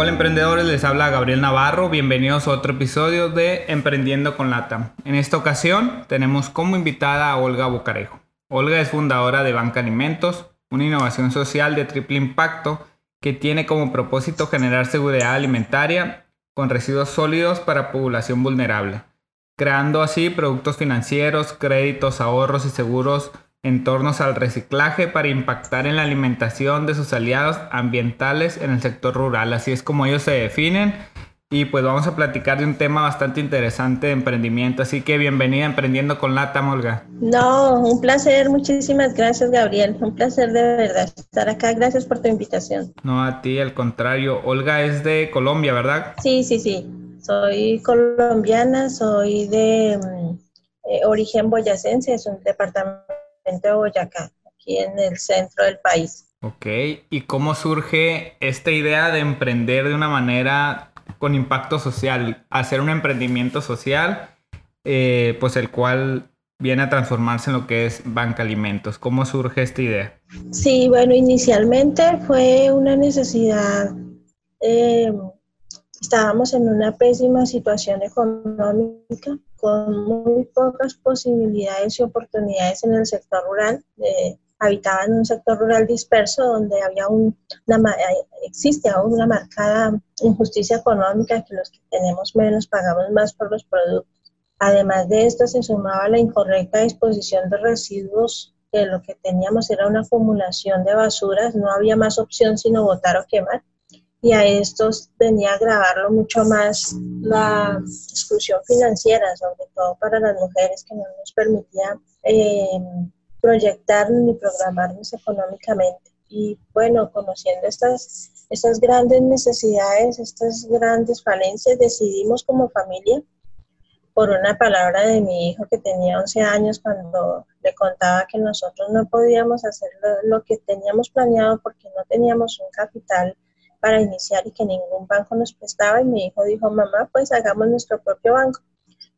Hola emprendedores, les habla Gabriel Navarro, bienvenidos a otro episodio de Emprendiendo con Lata. En esta ocasión tenemos como invitada a Olga Bocarejo. Olga es fundadora de Banca Alimentos, una innovación social de triple impacto que tiene como propósito generar seguridad alimentaria con residuos sólidos para población vulnerable, creando así productos financieros, créditos, ahorros y seguros entornos al reciclaje para impactar en la alimentación de sus aliados ambientales en el sector rural. Así es como ellos se definen. Y pues vamos a platicar de un tema bastante interesante de emprendimiento. Así que bienvenida a Emprendiendo con Lata, Olga. No, un placer. Muchísimas gracias, Gabriel. Un placer de verdad estar acá. Gracias por tu invitación. No, a ti, al contrario. Olga es de Colombia, ¿verdad? Sí, sí, sí. Soy colombiana, soy de mm, eh, origen boyacense, es un departamento de Boyacá, aquí en el centro del país. Ok, ¿y cómo surge esta idea de emprender de una manera con impacto social, hacer un emprendimiento social, eh, pues el cual viene a transformarse en lo que es Banca Alimentos? ¿Cómo surge esta idea? Sí, bueno, inicialmente fue una necesidad. Eh, estábamos en una pésima situación económica con muy pocas posibilidades y oportunidades en el sector rural. Eh, habitaba en un sector rural disperso donde había un, una, existe aún una marcada injusticia económica que los que tenemos menos pagamos más por los productos. Además de esto se sumaba la incorrecta disposición de residuos que lo que teníamos era una acumulación de basuras, no había más opción sino botar o quemar y a estos venía a agravarlo mucho más la exclusión financiera, sobre todo para las mujeres, que no nos permitía eh, proyectarnos ni programarnos económicamente. Y bueno, conociendo estas, estas grandes necesidades, estas grandes falencias, decidimos como familia, por una palabra de mi hijo que tenía 11 años cuando le contaba que nosotros no podíamos hacer lo que teníamos planeado porque no teníamos un capital para iniciar y que ningún banco nos prestaba. Y mi hijo dijo, mamá, pues hagamos nuestro propio banco.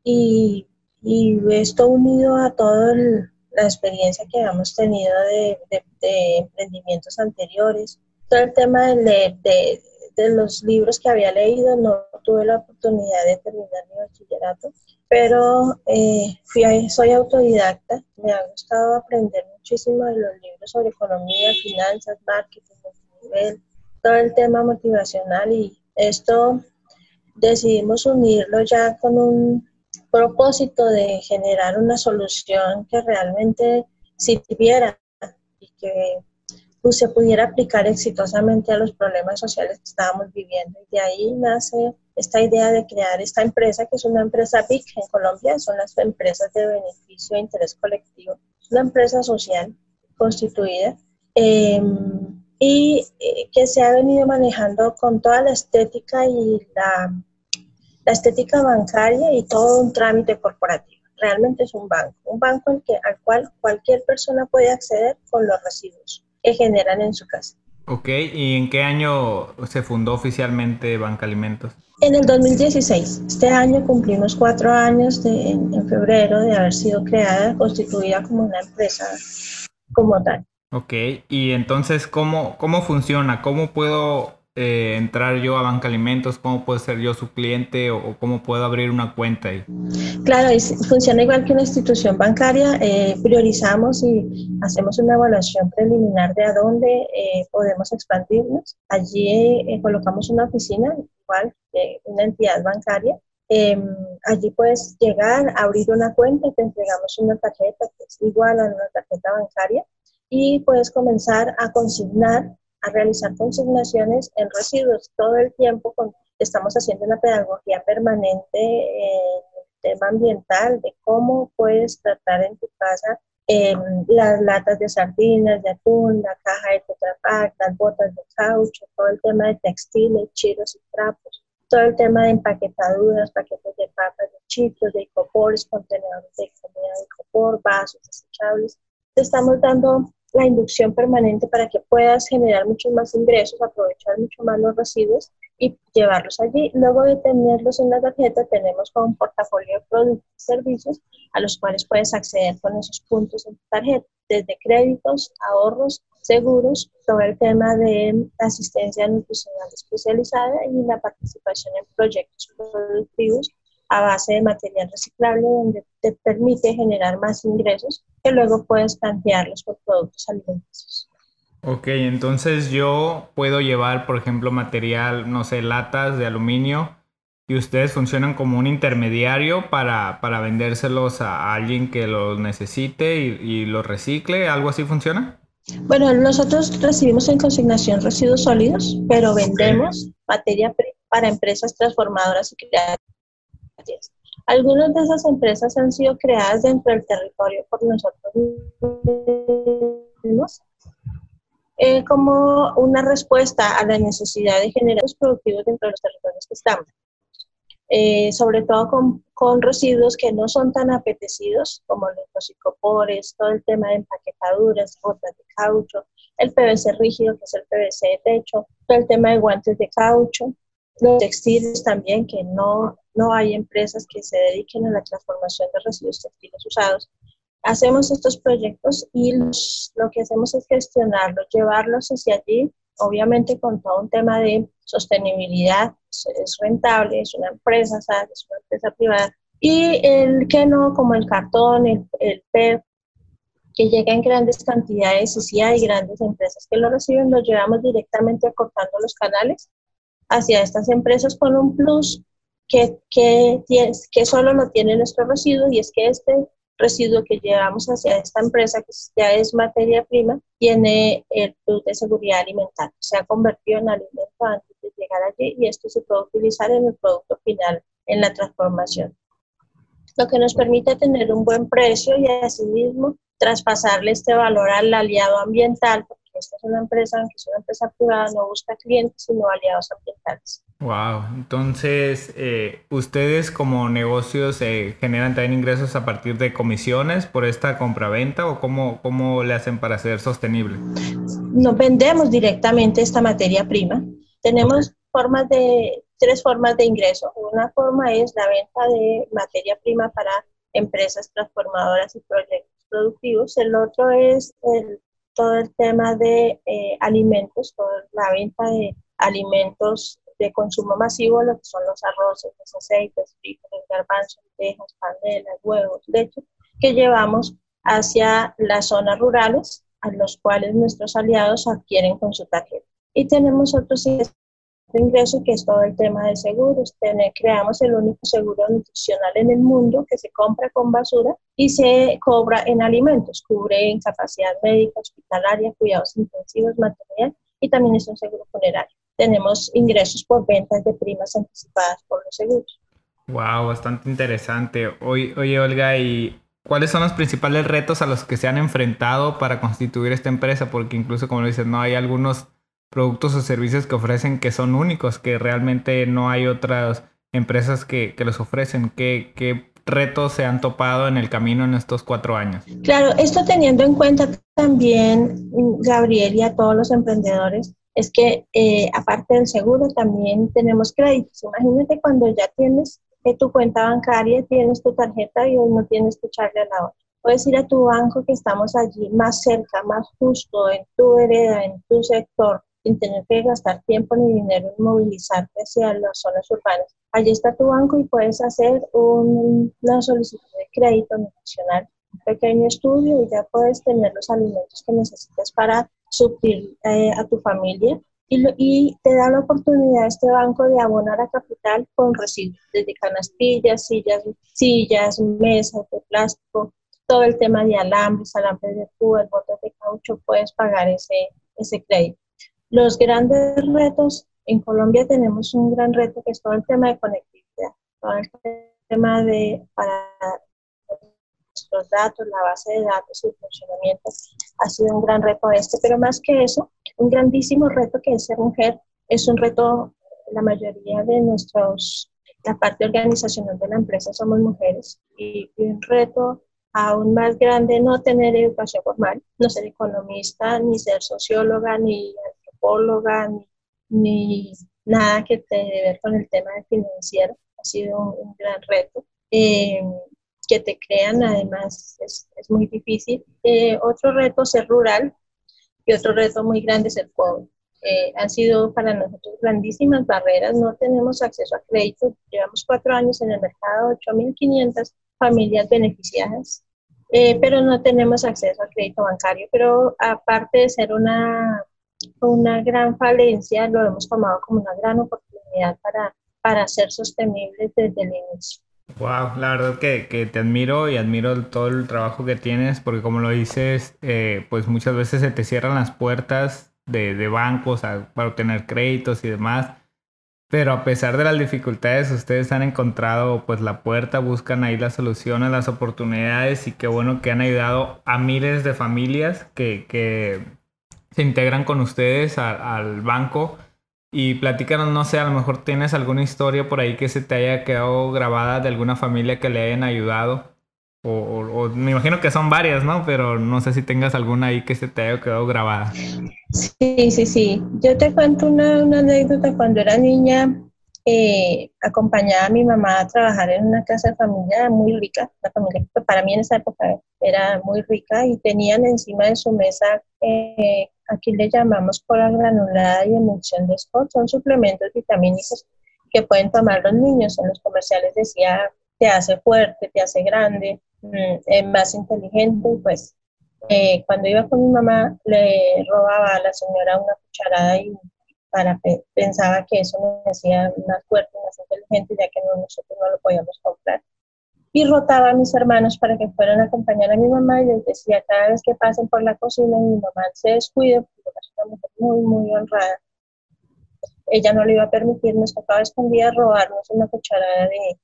Y, y esto unido a toda la experiencia que habíamos tenido de, emprendimientos anteriores, todo el tema de, de, de, los libros que había leído, no tuve la oportunidad de terminar mi bachillerato, pero eh, fui, soy autodidacta, me ha gustado aprender muchísimo de los libros sobre economía, finanzas, marketing, nivel todo el tema motivacional y esto decidimos unirlo ya con un propósito de generar una solución que realmente sirviera y que pues, se pudiera aplicar exitosamente a los problemas sociales que estábamos viviendo. Y de ahí nace esta idea de crear esta empresa, que es una empresa BIC en Colombia, son las empresas de beneficio e interés colectivo. Una empresa social constituida. Eh, y eh, que se ha venido manejando con toda la estética y la, la, estética bancaria y todo un trámite corporativo. Realmente es un banco, un banco al, que, al cual cualquier persona puede acceder con los residuos que generan en su casa. Ok, ¿y en qué año se fundó oficialmente Banca Alimentos? En el 2016. Este año cumplimos cuatro años de, en febrero de haber sido creada, constituida como una empresa como tal. Ok, y entonces, ¿cómo, cómo funciona? ¿Cómo puedo eh, entrar yo a Banca Alimentos? ¿Cómo puedo ser yo su cliente o, cómo puedo abrir una cuenta ahí? Claro, funciona igual que una institución bancaria. Eh, priorizamos y hacemos una evaluación preliminar de a dónde eh, podemos expandirnos. Allí colocamos una oficina, igual una entidad bancaria. Em, allí puedes llegar, abrir una cuenta, te entregamos una tarjeta que es igual a una tarjeta bancaria y puedes comenzar a consignar, a realizar consignaciones en residuos todo el tiempo. estamos haciendo una pedagogía permanente en el tema ambiental, de cómo puedes tratar en tu casa em, las latas de sardinas, de atún, la caja de tetrapack, las botas de caucho, todo el tema de textiles, chiros y trapos, todo el tema de empaquetaduras, paquetes de papas, de chicos, de icopores, contenedores de comida de icopor, vasos desechables. Te estamos dando la inducción permanente para que puedas generar muchos más ingresos, aprovechar mucho más los residuos y llevarlos allí. Luego de tenerlos en la tarjeta, tenemos como un portafolio de productos y servicios a los cuales puedes acceder con esos puntos en tu tarjeta, desde créditos, ahorros, seguros, sobre el tema de asistencia nutricional especializada y la participación en proyectos productivos a base de material reciclable donde te permite generar más ingresos que luego puedes plantearlos por productos alimenticios. Ok, entonces yo puedo llevar, por ejemplo, material, no sé, latas de aluminio y ustedes funcionan como un intermediario para, para vendérselos a alguien que los necesite y, y los recicle, ¿algo así funciona? Bueno, nosotros recibimos en consignación residuos sólidos, pero vendemos materia para empresas transformadoras y creativas algunas de esas empresas han sido creadas dentro del territorio por nosotros mismos eh, como una respuesta a la necesidad de generar productivos dentro de los territorios que estamos. Eh, sobre todo con, con, residuos que no son tan apetecidos como los psicopores, todo el tema de empaquetaduras, botas de caucho, el PVC rígido, que es el PVC de techo, todo el tema de guantes de caucho, los textiles también, que no, no hay empresas que se dediquen a la transformación de residuos textiles usados. Hacemos estos proyectos y lo que hacemos es gestionarlos, llevarlos hacia allí, obviamente con todo un tema de sostenibilidad, es rentable, es una empresa, es una empresa privada, y el que no, como el cartón, el, el PET, que llega en grandes cantidades y si hay grandes empresas que lo reciben, lo llevamos directamente acortando los canales hacia estas empresas con un plus que, que, que solo lo tiene nuestro residuo y es que este residuo que llevamos hacia esta empresa, que ya es materia prima, tiene el plus de seguridad alimentaria. Se ha convertido en alimento antes de llegar allí y esto se puede utilizar en el producto final, en la transformación. Lo que nos permite tener un buen precio y asimismo traspasarle este valor al aliado ambiental, esta es una empresa, aunque es una empresa privada, no busca clientes, sino aliados ambientales. Wow, entonces eh, ustedes como negocios eh, generan también ingresos a partir de comisiones por esta compraventa o cómo, cómo le hacen para ser sostenible? No vendemos directamente esta materia prima. Tenemos formas de, tres formas de ingreso. Una forma es la venta de materia prima para empresas transformadoras y proyectos productivos. El otro es el todo el tema de eh, alimentos, toda la venta de alimentos de consumo masivo, lo que son los arroces, los aceites, frijoles, garbanzos, lentejas, panelas, huevos, leche, que llevamos hacia las zonas rurales, a los cuales nuestros aliados adquieren con su tarjeta. Y tenemos otros ingreso, que es todo el tema de seguros. creamos el único seguro nutricional en el mundo que se compra con basura y se cobra en alimentos. Cubre incapacidad médica, hospitalaria, cuidados intensivos, material y también es un seguro funerario. Tenemos ingresos por ventas de primas anticipadas por los seguros. Wow, bastante interesante. Oye, oye Olga, ¿y cuáles son los principales retos a los que se han enfrentado para constituir esta empresa? Porque incluso, como lo dices, no hay algunos productos o servicios que ofrecen que son únicos, que realmente no hay otras empresas que, que los ofrecen. ¿Qué, ¿Qué, retos se han topado en el camino en estos cuatro años? Claro, esto teniendo en cuenta también, Gabriel, y a todos los emprendedores, es que eh, aparte del seguro también tenemos créditos. Imagínate cuando ya tienes eh, tu cuenta bancaria, tienes tu tarjeta y hoy no tienes que echarle a la otra. Puedes ir a tu banco que estamos allí más cerca, más justo, en tu hereda, en tu sector, sin tener que gastar tiempo ni dinero en movilizarte hacia las zonas urbanas. Allí está tu banco y puedes hacer una solicitud de crédito nacional, un pequeño estudio y ya puedes tener los alimentos que necesitas para suplir eh, a tu familia y, te da la oportunidad este banco de abonar a capital con residuos, desde canastillas, sillas, sillas, mesas de plástico, todo el tema de alambres, alambres de púas, botas de caucho, puedes pagar ese, ese crédito. Los grandes retos, en Colombia tenemos un gran reto que es todo el tema de conectividad, todo el tema de para nuestros datos, la base de datos y el funcionamiento ha sido un gran reto este, pero más que eso, un grandísimo reto que es ser mujer, es un reto, la mayoría de nuestros, la parte organizacional de la empresa somos mujeres y, un reto aún más grande no tener educación formal, no ser economista, ni ser socióloga, ni antropóloga, ni, ni nada que tenga que ver con el tema de financiero. Ha sido un, gran reto. Eh, que te crean, además, es, es muy difícil. Eh, otro reto ser rural y otro reto muy grande es el pobre. Eh, han sido para nosotros grandísimas barreras, no tenemos acceso a crédito, llevamos cuatro años en el mercado, 8.500 familias beneficiadas, pero no tenemos acceso a crédito bancario, pero aparte de ser una una gran falencia, lo hemos tomado como una gran oportunidad para, para ser sostenibles desde el inicio. Wow, la verdad que, que, te admiro y admiro todo el trabajo que tienes, porque como lo dices, eh, pues muchas veces se te cierran las puertas de, de bancos para obtener créditos y demás, pero a pesar de las dificultades, ustedes han encontrado pues la puerta, buscan ahí las soluciones, las oportunidades y qué bueno que han ayudado a miles de familias que, que se integran con ustedes al banco y platícanos, no sé, a lo mejor tienes alguna historia por ahí que se te haya quedado grabada de alguna familia que le hayan ayudado. O, me imagino que son varias, ¿no? Pero no sé si tengas alguna ahí que se te haya quedado grabada. Sí, sí, sí. Yo te cuento una, una anécdota. Cuando era niña, eh, acompañaba a mi mamá a trabajar en una casa de familia muy rica. La familia para mí en esa época era muy rica y tenían encima de su mesa eh, aquí le llamamos cola granulada y emulsión de Scott, son suplementos vitamínicos que pueden tomar los niños. En los comerciales decía, te hace fuerte, te hace grande, mm, es más inteligente. Pues eh, cuando iba con mi mamá, le robaba a la señora una cucharada y para, pensaba que eso me hacía más fuerte, más inteligente, ya que nosotros no lo podíamos comprar y rotaba a mis hermanos para que fueran a acompañar a mi mamá y les decía cada vez que pasen por la cocina mi mamá se descuide, porque es una mujer muy, muy honrada, ella no le iba a permitir, nos tocaba escondida robarnos una cucharada de,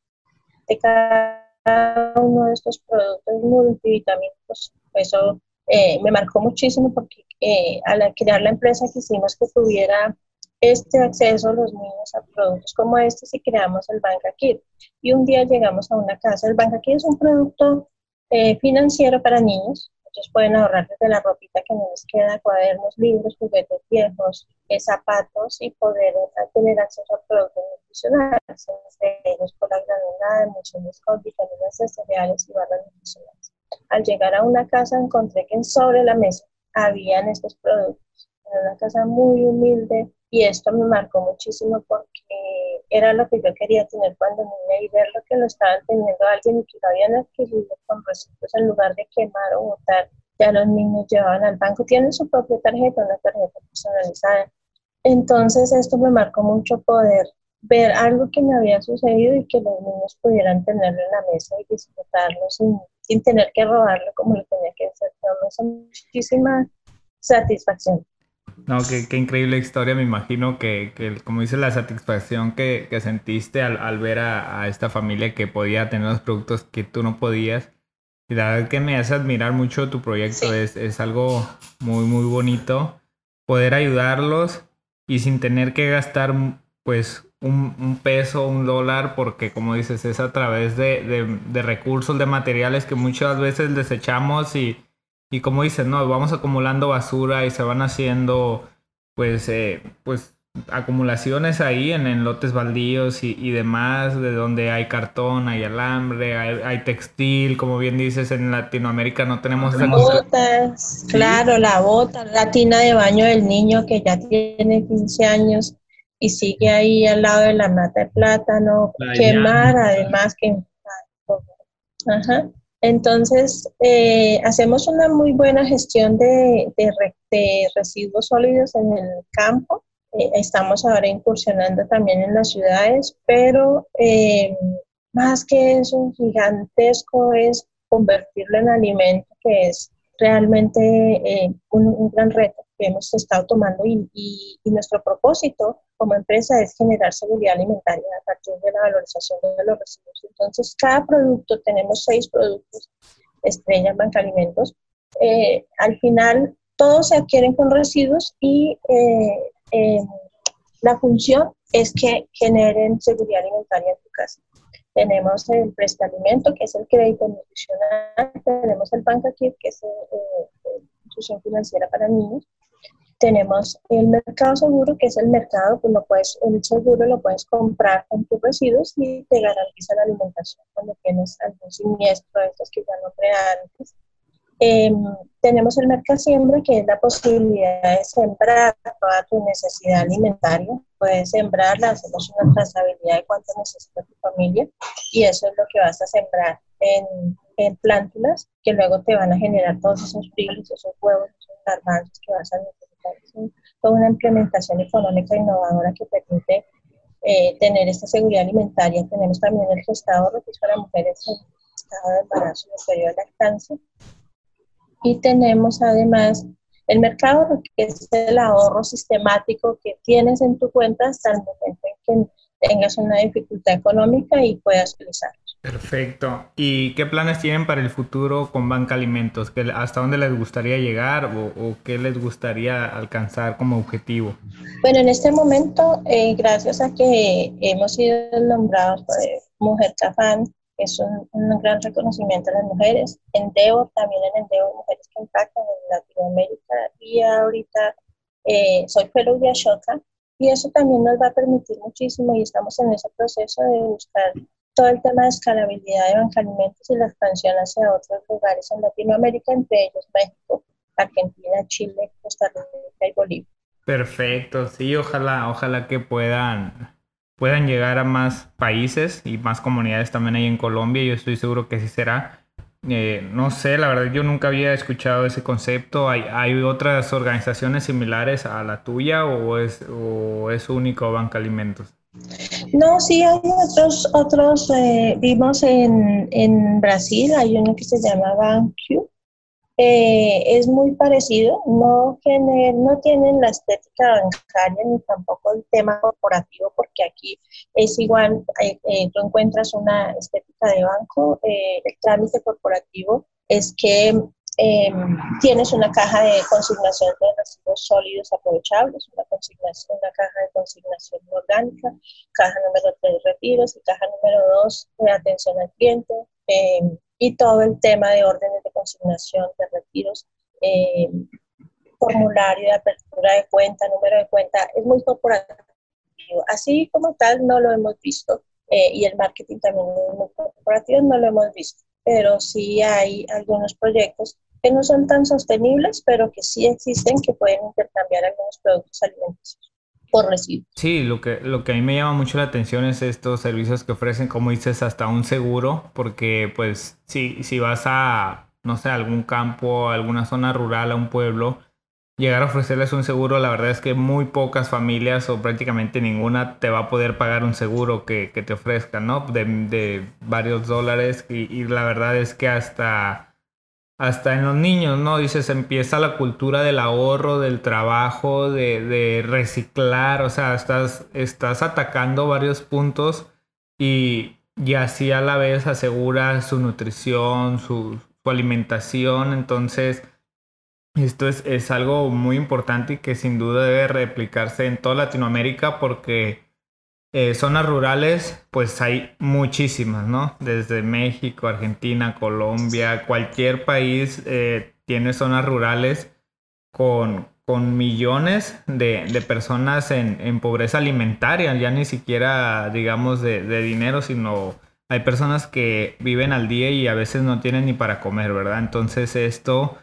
de cada uno de estos productos multivitamínicos. Eso eh, me marcó muchísimo porque eh, al crear la empresa quisimos que tuviera este acceso a los niños a productos como este si creamos el Banca Kit. Y un día llegamos a una casa, el Banca Kit es un producto eh, financiero para niños, ellos pueden ahorrar desde la ropita que no les queda, cuadernos, libros, juguetes viejos, eh, zapatos y poder eh, tener acceso a productos nutricionales, por la granulada, con cereales y barras nutricionales. Al llegar a una casa encontré que sobre la mesa habían estos productos. En una casa muy humilde, y esto me marcó muchísimo porque era lo que yo quería tener cuando niña y ver lo que lo estaban teniendo alguien y que lo habían adquirido con residuos en lugar de quemar o botar. Ya los niños llevaban al banco, tienen su propia tarjeta, una tarjeta personalizada. Entonces esto me marcó mucho poder ver algo que me había sucedido y que los niños pudieran tenerlo en la mesa y disfrutarlo sin, sin tener que robarlo como lo tenía que hacer. Me muchísima satisfacción. No, qué, increíble historia. Me imagino que, como dice, la satisfacción que, sentiste al, ver a, esta familia que podía tener los productos que tú no podías. Y la verdad que me hace admirar mucho tu proyecto. Es, algo muy, muy bonito poder ayudarlos y sin tener que gastar pues un, peso, un dólar, porque como dices, es a través de, de recursos, de materiales que muchas veces desechamos y y como dices, no, vamos acumulando basura y se van haciendo, pues, eh, pues acumulaciones ahí en, lotes baldíos y, demás, de donde hay cartón, hay alambre, hay, textil, como bien dices, en Latinoamérica no tenemos esa botas, claro, la bota, la tina de baño del niño que ya tiene 15 años y sigue ahí al lado de la mata de plátano, quemar, además que... Ajá. Entonces, eh, hacemos una muy buena gestión de, residuos sólidos en el campo. Eh, estamos ahora incursionando también en las ciudades, pero eh, más que eso, gigantesco es convertirlo en alimento, que es realmente un, gran reto que hemos estado tomando y nuestro propósito como empresa es generar seguridad alimentaria a partir de la valorización de los residuos. Entonces, cada producto, tenemos seis productos Estrella Banca Alimentos, eh, al final todos se adquieren con residuos y eh, eh, la función es que generen seguridad alimentaria en tu casa. Tenemos el alimento que es el crédito nutricional, tenemos el Banca que es la institución financiera para niños, tenemos el mercado seguro, que es el mercado, pues lo puedes, el seguro lo puedes comprar con tus residuos y te garantiza la alimentación cuando tienes algún siniestro de estos que ya no antes. Eh, tenemos el mercasiembra, que es la posibilidad de sembrar toda tu necesidad alimentaria. Puedes sembrarla, hacemos una trazabilidad de cuánto necesita tu familia y eso es lo que vas a sembrar en, en plántulas que luego te van a generar todos esos frijoles, esos huevos, esos garbanzos que vas a necesitar toda una implementación económica innovadora que permite eh, tener esta seguridad alimentaria. Tenemos también el gestado, es para mujeres en estado de embarazo y periodo de lactancia. Y tenemos además el mercado, que es el ahorro sistemático que tienes en tu cuenta hasta el momento en que tengas una dificultad económica y puedas utilizarlo. Perfecto. ¿Y qué planes tienen para el futuro con Banca Alimentos? ¿Hasta dónde les gustaría llegar o, qué les gustaría alcanzar como objetivo? Bueno, en este momento, eh, gracias a que hemos sido nombrados por Mujer Cafán, que es un, gran reconocimiento a las mujeres, en Endeavor, también en Endeavor, Mujeres que Impactan en Latinoamérica, y ahorita eh, soy de Ashoka, y eso también nos va a permitir muchísimo y estamos en ese proceso de buscar todo el tema de escalabilidad de Banca Alimentos y la expansión hacia otros lugares en Latinoamérica, entre ellos México, Argentina, Chile, Costa Rica y Bolivia. Perfecto, sí, ojalá, ojalá que puedan, puedan llegar a más países y más comunidades también ahí en Colombia. Yo estoy seguro que sí será. Eh, no sé, la verdad yo nunca había escuchado ese concepto. ¿Hay, ¿Hay, otras organizaciones similares a la tuya o es, o es único Banca Alimentos? No, sí hay otros, otros eh, vimos en, en, Brasil, hay uno que se llama BanQ, eh, es muy parecido, no, no tienen la estética bancaria ni tampoco el tema corporativo, porque aquí es igual, eh, tú encuentras una estética de banco, el trámite corporativo es que Em, tienes una caja de consignación de residuos sólidos aprovechables, una, consignación, una caja de consignación orgánica, caja número 3 de retiros y caja número 2 de atención al cliente em, y todo el tema de órdenes de consignación de retiros, em, formulario de apertura de cuenta, número de cuenta, es muy corporativo. Así como tal no lo hemos visto eh, y el marketing también es muy corporativo, no lo hemos visto, pero sí hay algunos proyectos que no son tan sostenibles, pero que sí existen, que pueden intercambiar algunos productos alimenticios por residuos. Sí, lo que, lo que a mí me llama mucho la atención es estos servicios que ofrecen, como dices, hasta un seguro, porque pues si, si vas a, no sé, algún campo, a alguna zona rural, a un pueblo, llegar a ofrecerles un seguro, la verdad es que muy pocas familias o prácticamente ninguna te va a poder pagar un seguro que, que te ofrezcan, ¿no? De, de varios dólares y, y la verdad es que hasta hasta en los niños, ¿no? Dices, empieza la cultura del ahorro, del trabajo, de, reciclar, o sea, estás, estás atacando varios puntos y, y, así a la vez asegura su nutrición, su, su alimentación, entonces esto es, es algo muy importante y que sin duda debe replicarse en toda Latinoamérica porque eh, zonas rurales, pues hay muchísimas, ¿no? Desde México, Argentina, Colombia, cualquier país eh, tiene zonas rurales con, con millones de, de personas en, en, pobreza alimentaria, ya ni siquiera, digamos, de, de, dinero, sino hay personas que viven al día y a veces no tienen ni para comer, ¿verdad? Entonces esto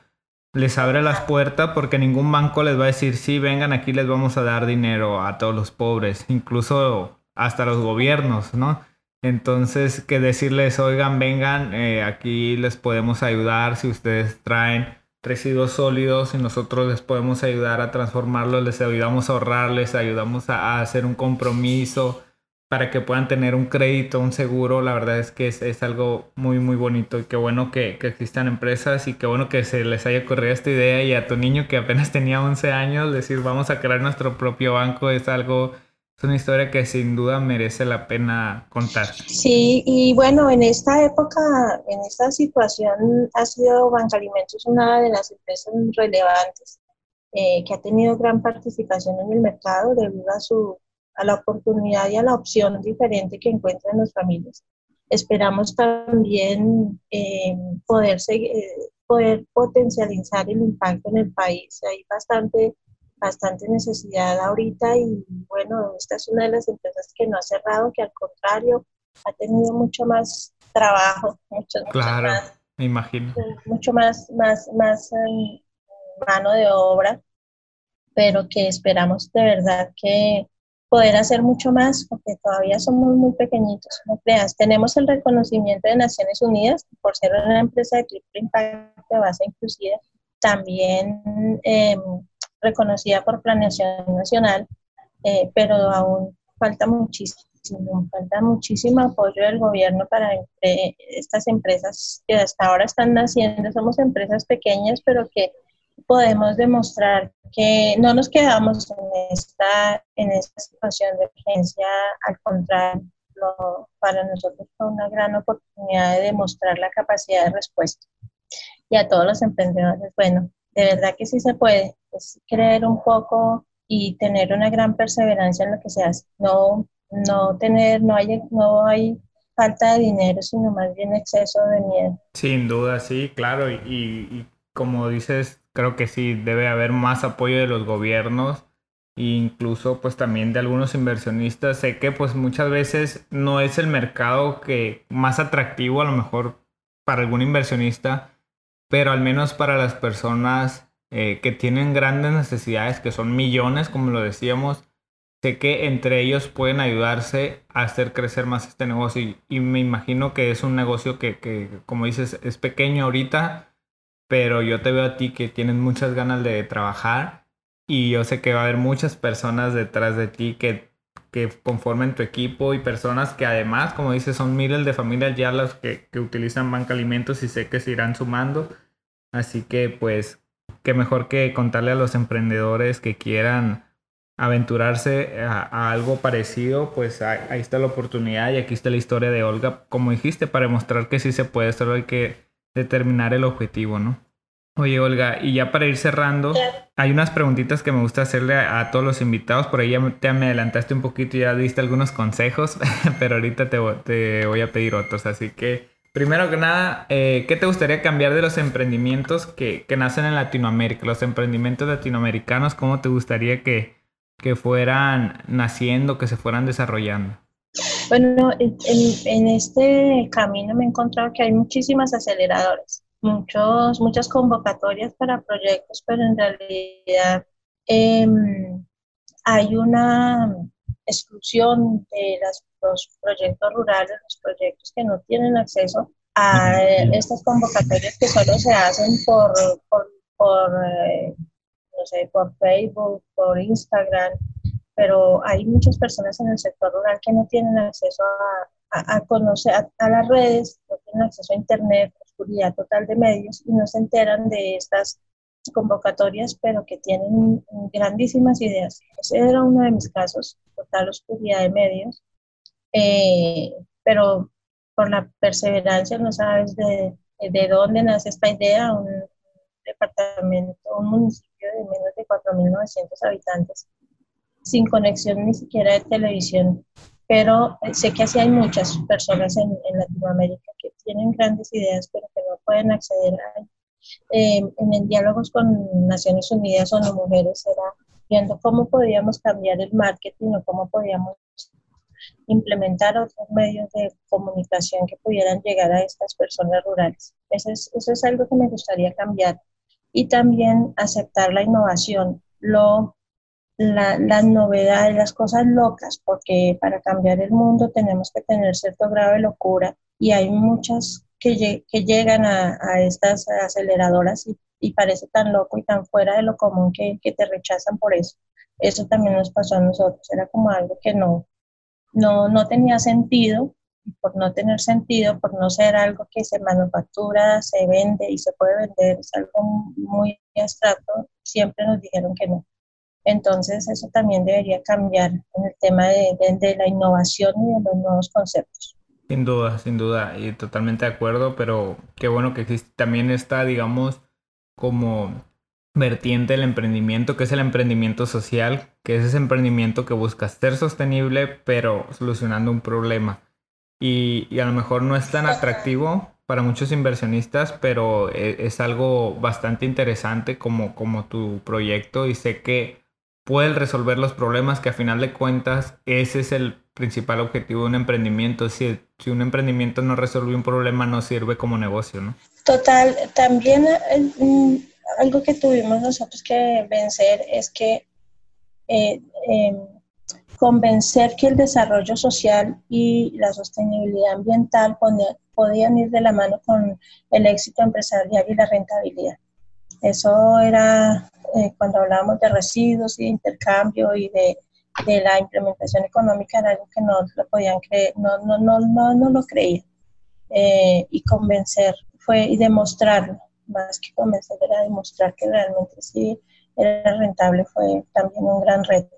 les abre las puertas porque ningún banco les va a decir, sí, vengan aquí, les vamos a dar dinero a todos los pobres, incluso hasta los gobiernos, ¿no? Entonces, que decirles, oigan, vengan, eh, aquí les podemos ayudar si ustedes traen residuos sólidos y nosotros les podemos ayudar a transformarlos, les ayudamos a ahorrar, les ayudamos a hacer un compromiso, para que puedan tener un crédito, un seguro, la verdad es que es, algo muy, muy bonito y qué bueno que, que, existan empresas y qué bueno que se les haya ocurrido esta idea y a tu niño que apenas tenía 11 años, decir vamos a crear nuestro propio banco es algo es una historia que sin duda merece la pena contar. Sí, y bueno, en esta época, en esta situación, ha sido Banca Alimentos una de las empresas relevantes eh, que ha tenido gran participación en el mercado debido a, su, a la oportunidad y a la opción diferente que encuentran las familias. Esperamos también eh, poder, eh, poder potencializar el impacto en el país. Hay bastante bastante necesidad ahorita y bueno, esta es una de las empresas que no ha cerrado, que al contrario ha tenido mucho más trabajo, mucho, claro, me imagino. Mucho más, más, más eh, mano de obra, pero que esperamos de verdad que poder hacer mucho más, porque todavía somos muy pequeñitos, no creas. Tenemos el reconocimiento de Naciones Unidas por ser una empresa de triple impacto de base inclusiva. También eh, reconocida por Planeación Nacional, eh, pero aún falta muchísimo, falta muchísimo apoyo del gobierno para estas empresas que hasta ahora están naciendo. Somos empresas pequeñas, pero que podemos demostrar que no nos quedamos en esta, en esta situación de urgencia, al contrario, para nosotros fue una gran oportunidad de demostrar la capacidad de respuesta. Y a todos los emprendedores, bueno, de verdad que sí se puede, es creer un poco y tener una gran perseverancia en lo que se hace. No, no tener, no hay, no hay falta de dinero, sino más bien exceso de miedo. Sin duda, sí, claro. Y, y, como dices, creo que sí, debe haber más apoyo de los gobiernos e incluso pues también de algunos inversionistas. Sé que pues muchas veces no es el mercado que más atractivo a lo mejor para algún inversionista, pero al menos para las personas eh, que tienen grandes necesidades, que son millones, como lo decíamos, sé que entre ellos pueden ayudarse a hacer crecer más este negocio y, me imagino que es un negocio que, que, como dices, es pequeño ahorita, pero yo te veo a ti que tienes muchas ganas de trabajar y yo sé que va a haber muchas personas detrás de ti que, que conformen tu equipo y personas que además, como dices, son miles de familias ya las que, que utilizan Banca Alimentos y sé que se irán sumando. Así que pues, qué mejor que contarle a los emprendedores que quieran aventurarse a, algo parecido, pues ahí, está la oportunidad y aquí está la historia de Olga, como dijiste, para demostrar que sí se puede, solo hay que determinar el objetivo, ¿no? Oye, Olga, y ya para ir cerrando, hay unas preguntitas que me gusta hacerle a, todos los invitados. Por ahí ya me, adelantaste un poquito y ya diste algunos consejos, pero ahorita te, te voy a pedir otros. Así que Primero que nada, eh, ¿qué te gustaría cambiar de los emprendimientos que, nacen en Latinoamérica? Los emprendimientos latinoamericanos, ¿cómo te gustaría que, fueran naciendo, que se fueran desarrollando? Bueno, en, este camino me he encontrado que hay muchísimas aceleradoras, muchos, muchas convocatorias para proyectos, pero en realidad em, hay una exclusión de los proyectos rurales, los proyectos que no tienen acceso a estas convocatorias que solo se hacen por, por, por eh, no sé, por Facebook, por Instagram, pero hay muchas personas en el sector rural que no tienen acceso a, a, conocer a, las redes, no tienen acceso a Internet, oscuridad total de medios y no se enteran de estas convocatorias, pero que tienen grandísimas ideas. Ese era uno de mis casos, total oscuridad de medios, eh, pero por la perseverancia no sabes de, de dónde nace esta idea, un departamento, un municipio de menos de 4.900 habitantes, sin conexión ni siquiera de televisión, pero sé que así hay muchas personas en, en Latinoamérica que tienen grandes ideas, pero que no pueden acceder a eh, en diálogos con Naciones Unidas o las mujeres era viendo cómo podíamos cambiar el marketing o cómo podíamos implementar otros medios de comunicación que pudieran llegar a estas personas rurales. Eso es, eso es algo que me gustaría cambiar. Y también aceptar la innovación, lo, la, las novedades, las cosas locas, porque para cambiar el mundo tenemos que tener cierto grado de locura y hay muchas que, llegan a, estas aceleradoras y, parece tan loco y tan fuera de lo común que, te rechazan por eso. Eso también nos pasó a nosotros, era como algo que no, no, no tenía sentido, por no tener sentido, por no ser algo que se manufactura, se vende y se puede vender, es algo muy abstracto, siempre nos dijeron que no. Entonces eso también debería cambiar en el tema de, de la innovación y de los nuevos conceptos. Sin duda, sin duda, y totalmente de acuerdo, pero qué bueno que existe también está, digamos, como vertiente del emprendimiento, que es el emprendimiento social, que es ese emprendimiento que busca ser sostenible, pero solucionando un problema. Y, y a lo mejor no es tan atractivo para muchos inversionistas, pero e, es, algo bastante interesante como, como tu proyecto y sé que puedes resolver los problemas que a final de cuentas ese es el principal objetivo de un emprendimiento. Si, si un emprendimiento no resuelve un problema, no sirve como negocio, ¿no? Total, también eh, mm, algo que tuvimos nosotros que vencer es que eh, em, convencer que el desarrollo social y la sostenibilidad ambiental podían ir de la mano con el éxito empresarial y la rentabilidad. Eso era eh, cuando hablábamos de residuos y de intercambio y de, de, la implementación económica, era algo que no lo podían creer, no, no, no, no, no lo creían. Eh, y convencer fue y demostrarlo, más que convencer, era demostrar que realmente sí era rentable, fue también un gran reto.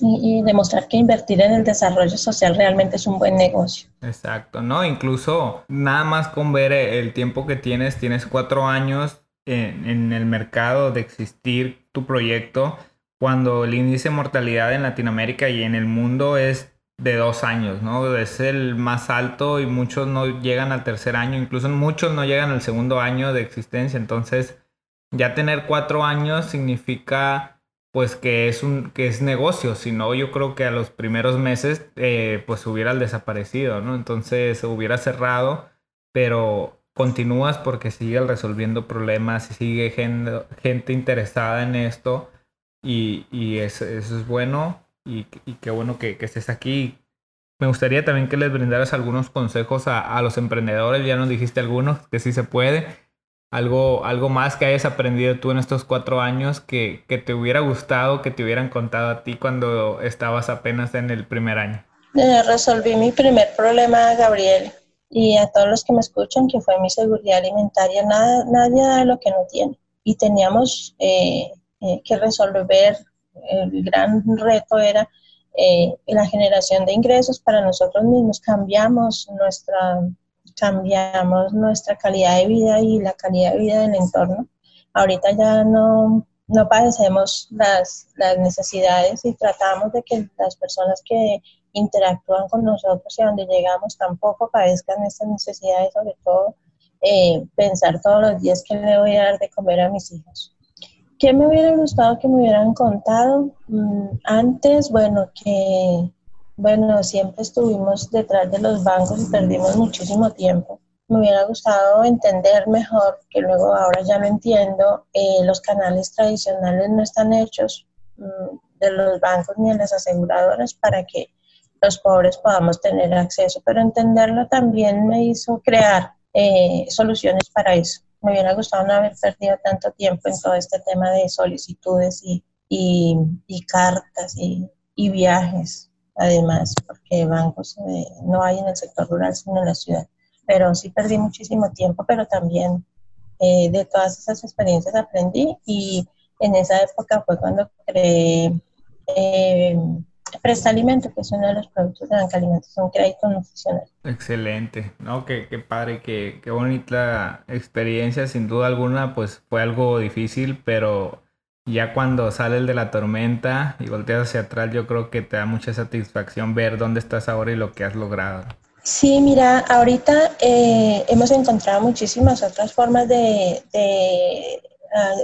Y, y, demostrar que invertir en el desarrollo social realmente es un buen negocio. Exacto, ¿no? Incluso nada más con ver el tiempo que tienes, tienes cuatro años en, el mercado de existir tu proyecto cuando el índice de mortalidad en Latinoamérica y en el mundo es de dos años, ¿no? Es el más alto y muchos no llegan al tercer año, incluso muchos no llegan al segundo año de existencia. Entonces, ya tener cuatro años significa pues que es un que es negocio, si no yo creo que a los primeros meses eh, pues hubiera desaparecido, ¿no? Entonces hubiera cerrado, pero continúas porque sigues resolviendo problemas y sigue gente, interesada en esto y, y eso, es bueno y, y qué bueno que, que, estés aquí. Me gustaría también que les brindaras algunos consejos a, a, los emprendedores, ya nos dijiste algunos, que sí se puede. Algo, algo más que hayas aprendido tú en estos cuatro años que, que te hubiera gustado, que te hubieran contado a ti cuando estabas apenas en el primer año. Eh, resolví mi primer problema, Gabriel y a todos los que me escuchan, que fue mi seguridad alimentaria, nada, nadie da lo que no tiene. Y teníamos eh, eh, que resolver, el gran reto era eh, la generación de ingresos para nosotros mismos. Cambiamos nuestra, cambiamos nuestra calidad de vida y la calidad de vida del entorno. Ahorita ya no, no padecemos las, las necesidades y tratamos de que las personas que interactúan con nosotros y a donde llegamos tampoco padezcan estas necesidades, sobre todo eh, pensar todos los días que le voy a dar de comer a mis hijos. ¿Qué me hubiera gustado que me hubieran contado? Mm, antes, bueno, que, bueno, siempre estuvimos detrás de los bancos y perdimos muchísimo tiempo. Me hubiera gustado entender mejor, que luego ahora ya lo entiendo, eh, los canales tradicionales no están hechos mm, de los bancos ni de las aseguradoras para que los pobres podamos tener acceso, pero entenderlo también me hizo crear eh, soluciones para eso. Me hubiera gustado no haber perdido tanto tiempo en todo este tema de solicitudes y, y, cartas y, viajes, además, porque bancos eh, no hay en el sector rural, sino en la ciudad. Pero sí perdí muchísimo tiempo, pero también eh, de todas esas experiencias aprendí y en esa época fue cuando creé Presta Alimento, que es uno de los productos de Banca Alimentos, un crédito nutricional. Excelente, ¿no? Qué, qué padre, qué, qué bonita experiencia, sin duda alguna, pues fue algo difícil, pero ya cuando sales de la tormenta y volteas hacia atrás, yo creo que te da mucha satisfacción ver dónde estás ahora y lo que has logrado. Sí, mira, ahorita eh, hemos encontrado muchísimas otras formas de, de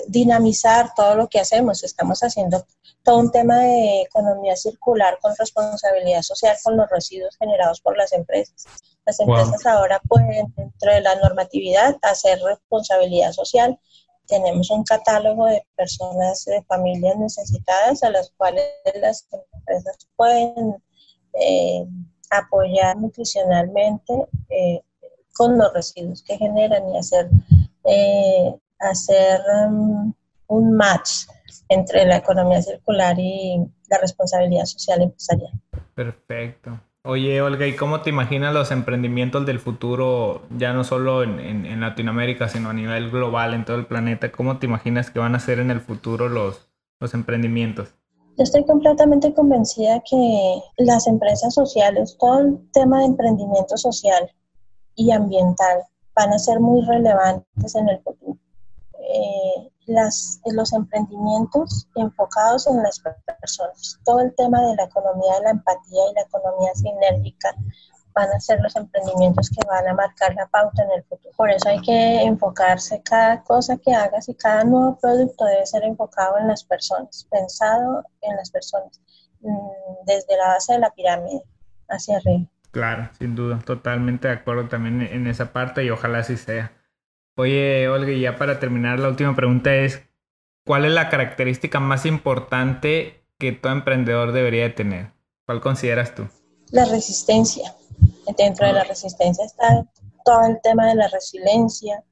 dinamizar todo lo que hacemos. Estamos haciendo todo un tema de economía circular con responsabilidad social con los residuos generados por las empresas. Las empresas ahora pueden, dentro de la normatividad, hacer responsabilidad social. Tenemos un catálogo de personas, de familias necesitadas a las cuales las empresas pueden eh, apoyar nutricionalmente eh, con los residuos que generan y hacer eh, hacer um, un match entre la economía circular y la responsabilidad social empresarial. Perfecto. Oye, Olga, ¿y cómo te imaginas los emprendimientos del futuro, ya no solo en, en, Latinoamérica, sino a nivel global, en todo el planeta? ¿Cómo te imaginas que van a ser en el futuro los, los emprendimientos? Yo estoy completamente convencida que las empresas sociales, todo el tema de emprendimiento social y ambiental van a ser muy relevantes en el futuro. Eh, las, los emprendimientos enfocados en las personas, todo el tema de la economía de la empatía y la economía sinérgica van a ser los emprendimientos que van a marcar la pauta en el futuro. Por eso hay que enfocarse cada cosa que hagas y cada nuevo producto debe ser enfocado en las personas, pensado en las personas, mm, desde la base de la pirámide hacia arriba. Claro, sin duda, totalmente de acuerdo también en esa parte y ojalá así sea. Oye, Olga, y ya para terminar, la última pregunta es, ¿cuál es la característica más importante que todo emprendedor debería de tener? ¿Cuál consideras tú? La resistencia. Dentro de la resistencia está todo el tema de la resiliencia,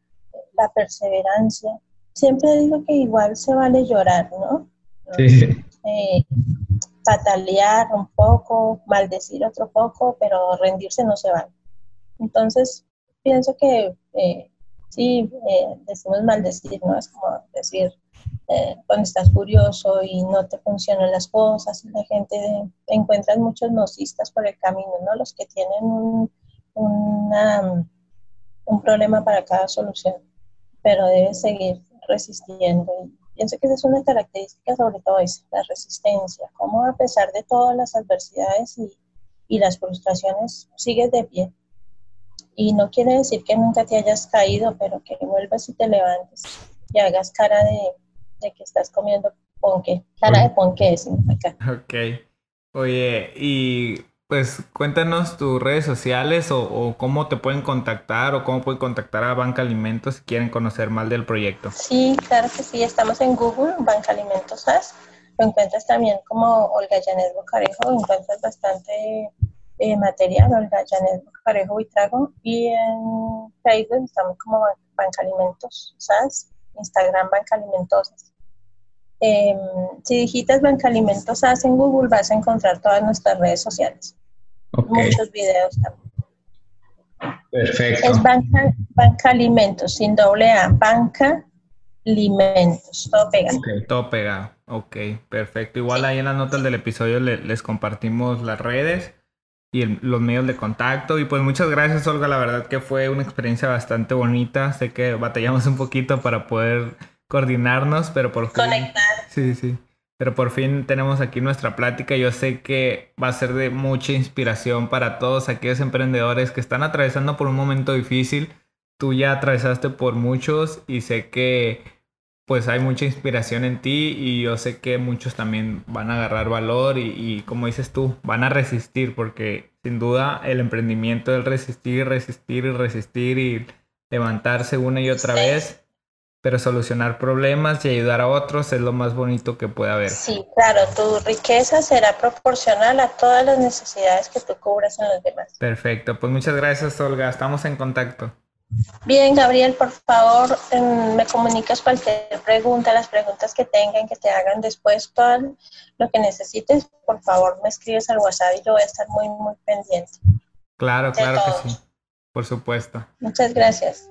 la perseverancia. Siempre digo que igual se vale llorar, ¿no? Sí. Eh, patalear un poco, maldecir otro poco, pero rendirse no se vale. Entonces, pienso que eh, sí, eh, decimos maldecir, ¿no? Es como decir, eh, cuando estás furioso y no te funcionan las cosas, la gente encuentra muchos nocistas por el camino, ¿no? Los que tienen un, un problema para cada solución, pero debes seguir resistiendo. Y pienso que esa es una característica sobre todo es la resistencia, cómo a pesar de todas las adversidades y, y las frustraciones sigues de pie y no quiere decir que nunca te hayas caído, pero que vuelvas y te levantes y hagas cara de, que estás comiendo ponque. Cara de ponque es acá. Ok. Oye, y pues cuéntanos tus redes sociales o, cómo te pueden contactar o cómo pueden contactar a Banca Alimentos si quieren conocer más del proyecto. Sí, claro que sí, estamos en Google, Banca Alimentos SAS. Lo encuentras también como Olga Janet Bocarejo, encuentras bastante eh, material, Olga Janet Parejo y Trago, y en Facebook estamos como Banca Alimentos SAS, Instagram Banca Alimentos. Em, si digitas Banca Alimentos SAS en Google vas a encontrar todas nuestras redes sociales. Muchos videos también. Perfecto. Es Banca, Banca Alimentos, sin doble A, Banca Alimentos, todo pegado. Okay, todo pegado. Ok, perfecto. Igual ahí en las notas del episodio les compartimos las redes y los medios de contacto. Y pues muchas gracias, Olga. La verdad que fue una experiencia bastante bonita. Sé que batallamos un poquito para poder coordinarnos, pero por fin. Conectar. Sí, sí. Pero por fin tenemos aquí nuestra plática. Yo sé que va a ser de mucha inspiración para todos aquellos emprendedores que están atravesando por un momento difícil. Tú ya atravesaste por muchos y sé que pues hay mucha inspiración en ti y yo sé que muchos también van a agarrar valor y, como dices tú, van a resistir porque sin duda el emprendimiento es resistir, resistir y resistir y levantarse una y otra vez, pero solucionar problemas y ayudar a otros es lo más bonito que puede haber. Sí, claro, tu riqueza será proporcional a todas las necesidades que tú cubras en los demás. Perfecto, pues muchas gracias Olga, estamos en contacto. Bien, Gabriel, por favor, em, me comunicas cualquier pregunta, las preguntas que tengan, que te hagan después, todo lo que necesites, por favor, me escribes al WhatsApp y yo voy a estar muy, muy pendiente. Claro, claro que sí, por supuesto. Muchas gracias.